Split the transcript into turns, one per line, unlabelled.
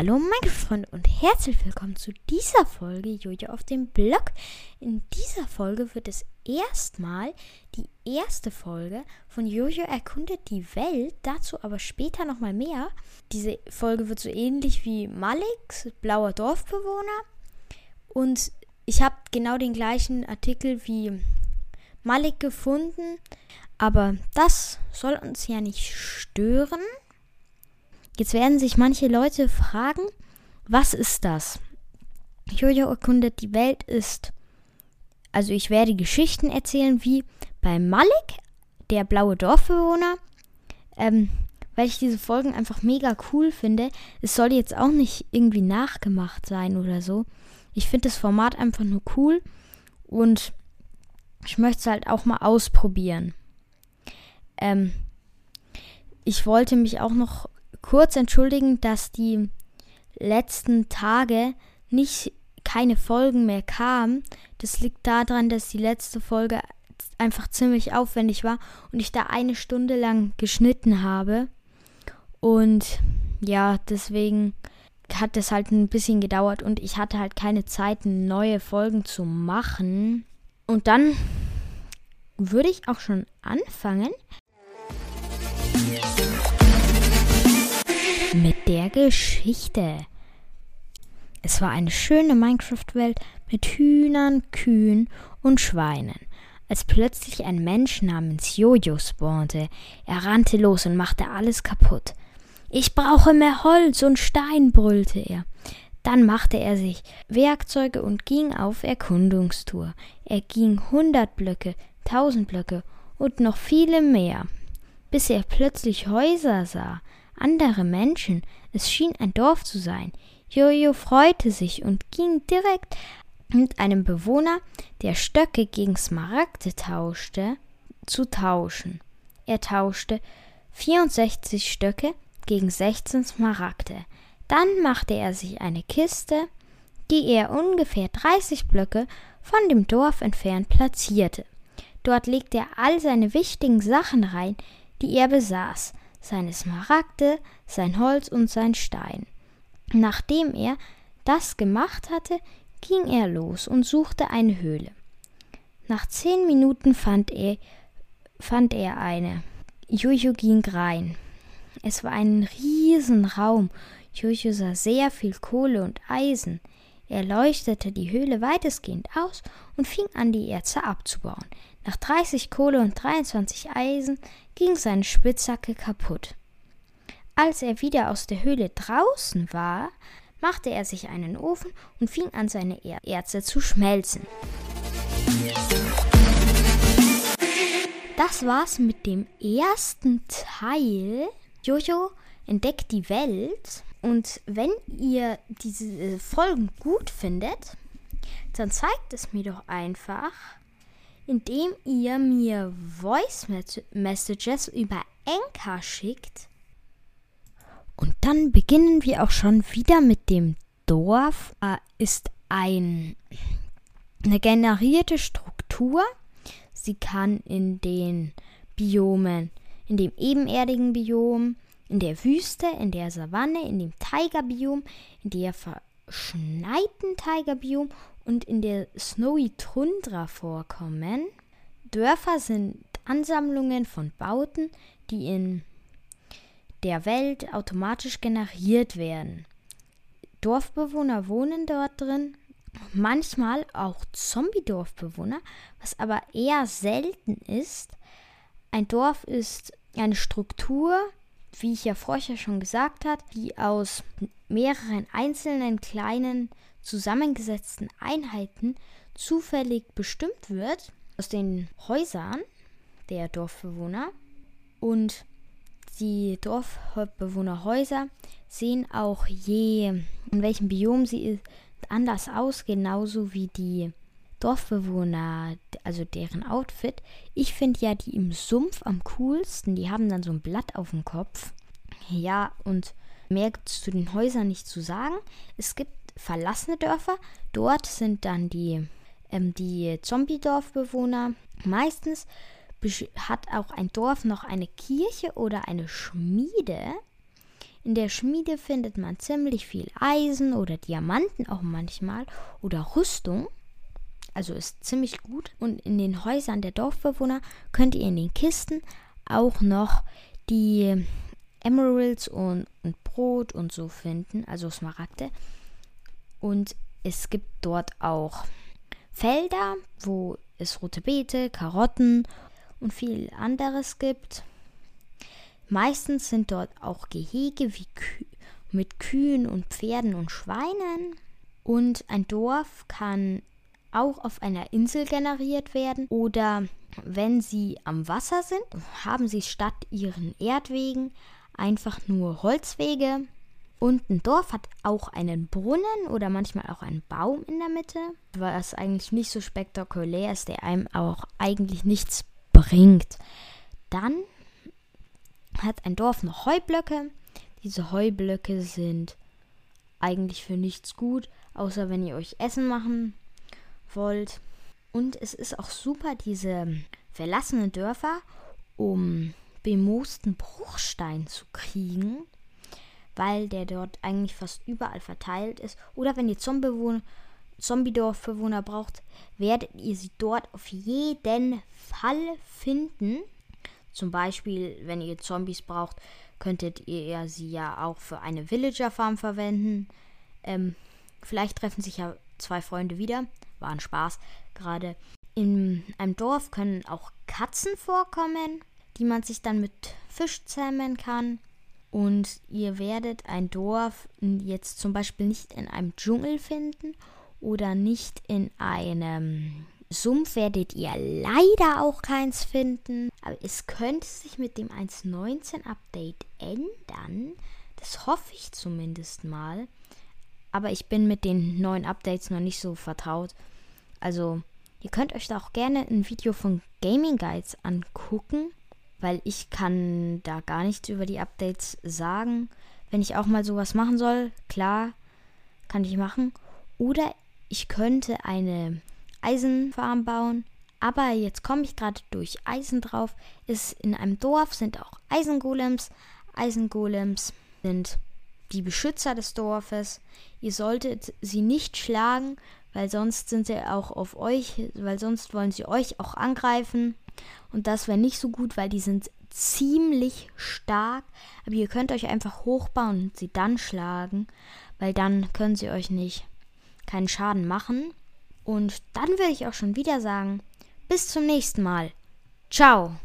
Hallo meine Freunde und herzlich willkommen zu dieser Folge Jojo auf dem Blog. In dieser Folge wird es erstmal die erste Folge von Jojo erkundet die Welt, dazu aber später nochmal mehr. Diese Folge wird so ähnlich wie Maliks blauer Dorfbewohner und ich habe genau den gleichen Artikel wie Malik gefunden, aber das soll uns ja nicht stören. Jetzt werden sich manche Leute fragen, was ist das? Jojo erkundet die Welt ist. Also ich werde Geschichten erzählen wie bei Malik, der blaue Dorfbewohner. Ähm, weil ich diese Folgen einfach mega cool finde. Es soll jetzt auch nicht irgendwie nachgemacht sein oder so. Ich finde das Format einfach nur cool und ich möchte es halt auch mal ausprobieren. Ähm, ich wollte mich auch noch kurz entschuldigen, dass die letzten Tage nicht keine Folgen mehr kamen. Das liegt daran, dass die letzte Folge einfach ziemlich aufwendig war und ich da eine Stunde lang geschnitten habe. Und ja, deswegen hat es halt ein bisschen gedauert und ich hatte halt keine Zeit, neue Folgen zu machen. Und dann würde ich auch schon anfangen. Mit der Geschichte. Es war eine schöne Minecraft-Welt mit Hühnern, Kühen und Schweinen, als plötzlich ein Mensch namens Jojo spawnte. Er rannte los und machte alles kaputt. Ich brauche mehr Holz und Stein, brüllte er. Dann machte er sich Werkzeuge und ging auf Erkundungstour. Er ging hundert Blöcke, tausend Blöcke und noch viele mehr, bis er plötzlich Häuser sah, andere Menschen. Es schien ein Dorf zu sein. Jojo freute sich und ging direkt mit einem Bewohner, der Stöcke gegen Smaragde tauschte, zu tauschen. Er tauschte 64 Stöcke gegen 16 Smaragde. Dann machte er sich eine Kiste, die er ungefähr 30 Blöcke von dem Dorf entfernt platzierte. Dort legte er all seine wichtigen Sachen rein, die er besaß seine Smaragde, sein Holz und sein Stein. Nachdem er das gemacht hatte, ging er los und suchte eine Höhle. Nach zehn Minuten fand er, fand er eine. Jojo ging rein. Es war ein Riesenraum. Jojo sah sehr viel Kohle und Eisen. Er leuchtete die Höhle weitestgehend aus und fing an, die Erze abzubauen. Nach 30 Kohle und 23 Eisen ging seine Spitzhacke kaputt. Als er wieder aus der Höhle draußen war, machte er sich einen Ofen und fing an, seine Erze zu schmelzen. Das war's mit dem ersten Teil. Jojo entdeckt die Welt. Und wenn ihr diese Folgen gut findet, dann zeigt es mir doch einfach indem ihr mir Voice Messages über Anchor schickt. Und dann beginnen wir auch schon wieder mit dem Dorf. Äh, ist ein, eine generierte Struktur. Sie kann in den Biomen, in dem ebenerdigen Biom, in der Wüste, in der Savanne, in dem Tigerbiom, in der verschneiten Tigerbiom und in der Snowy Tundra vorkommen. Dörfer sind Ansammlungen von Bauten, die in der Welt automatisch generiert werden. Dorfbewohner wohnen dort drin, manchmal auch Zombie-Dorfbewohner, was aber eher selten ist. Ein Dorf ist eine Struktur, wie ich ja vorher schon gesagt habe, die aus mehreren einzelnen kleinen zusammengesetzten Einheiten zufällig bestimmt wird aus den Häusern der Dorfbewohner und die Dorfbewohnerhäuser sehen auch je in welchem Biom sie anders aus, genauso wie die Dorfbewohner, also deren Outfit. Ich finde ja die im Sumpf am coolsten. Die haben dann so ein Blatt auf dem Kopf. Ja, und mehr es zu den Häusern nicht zu sagen. Es gibt verlassene Dörfer. Dort sind dann die, ähm, die Zombie-Dorfbewohner. Meistens hat auch ein Dorf noch eine Kirche oder eine Schmiede. In der Schmiede findet man ziemlich viel Eisen oder Diamanten auch manchmal oder Rüstung. Also ist ziemlich gut. Und in den Häusern der Dorfbewohner könnt ihr in den Kisten auch noch die Emeralds und, und Brot und so finden, also Smaragde. Und es gibt dort auch Felder, wo es rote Beete, Karotten und viel anderes gibt. Meistens sind dort auch Gehege wie Kü mit Kühen und Pferden und Schweinen. Und ein Dorf kann auch auf einer Insel generiert werden oder wenn sie am Wasser sind, haben sie statt ihren Erdwegen einfach nur Holzwege. Und ein Dorf hat auch einen Brunnen oder manchmal auch einen Baum in der Mitte, was eigentlich nicht so spektakulär ist, der einem auch eigentlich nichts bringt. Dann hat ein Dorf noch Heublöcke. Diese Heublöcke sind eigentlich für nichts gut, außer wenn ihr euch Essen machen wollt. Und es ist auch super, diese verlassenen Dörfer, um bemoosten Bruchstein zu kriegen, weil der dort eigentlich fast überall verteilt ist. Oder wenn ihr Zombie-Dorfbewohner braucht, werdet ihr sie dort auf jeden Fall finden. Zum Beispiel, wenn ihr Zombies braucht, könntet ihr sie ja auch für eine Villager-Farm verwenden. Ähm, vielleicht treffen sich ja zwei Freunde wieder. War ein Spaß gerade. In einem Dorf können auch Katzen vorkommen, die man sich dann mit Fisch zähmen kann. Und ihr werdet ein Dorf jetzt zum Beispiel nicht in einem Dschungel finden oder nicht in einem Sumpf werdet ihr leider auch keins finden. Aber es könnte sich mit dem 1.19 Update ändern. Das hoffe ich zumindest mal. Aber ich bin mit den neuen Updates noch nicht so vertraut. Also, ihr könnt euch da auch gerne ein Video von Gaming Guides angucken, weil ich kann da gar nichts über die Updates sagen. Wenn ich auch mal sowas machen soll, klar, kann ich machen. Oder ich könnte eine Eisenfarm bauen. Aber jetzt komme ich gerade durch Eisen drauf. Ist in einem Dorf sind auch Eisengolems. Eisengolems sind die Beschützer des Dorfes. Ihr solltet sie nicht schlagen, weil sonst sind sie auch auf euch, weil sonst wollen sie euch auch angreifen. Und das wäre nicht so gut, weil die sind ziemlich stark. Aber ihr könnt euch einfach hochbauen und sie dann schlagen, weil dann können sie euch nicht keinen Schaden machen. Und dann würde ich auch schon wieder sagen, bis zum nächsten Mal. Ciao.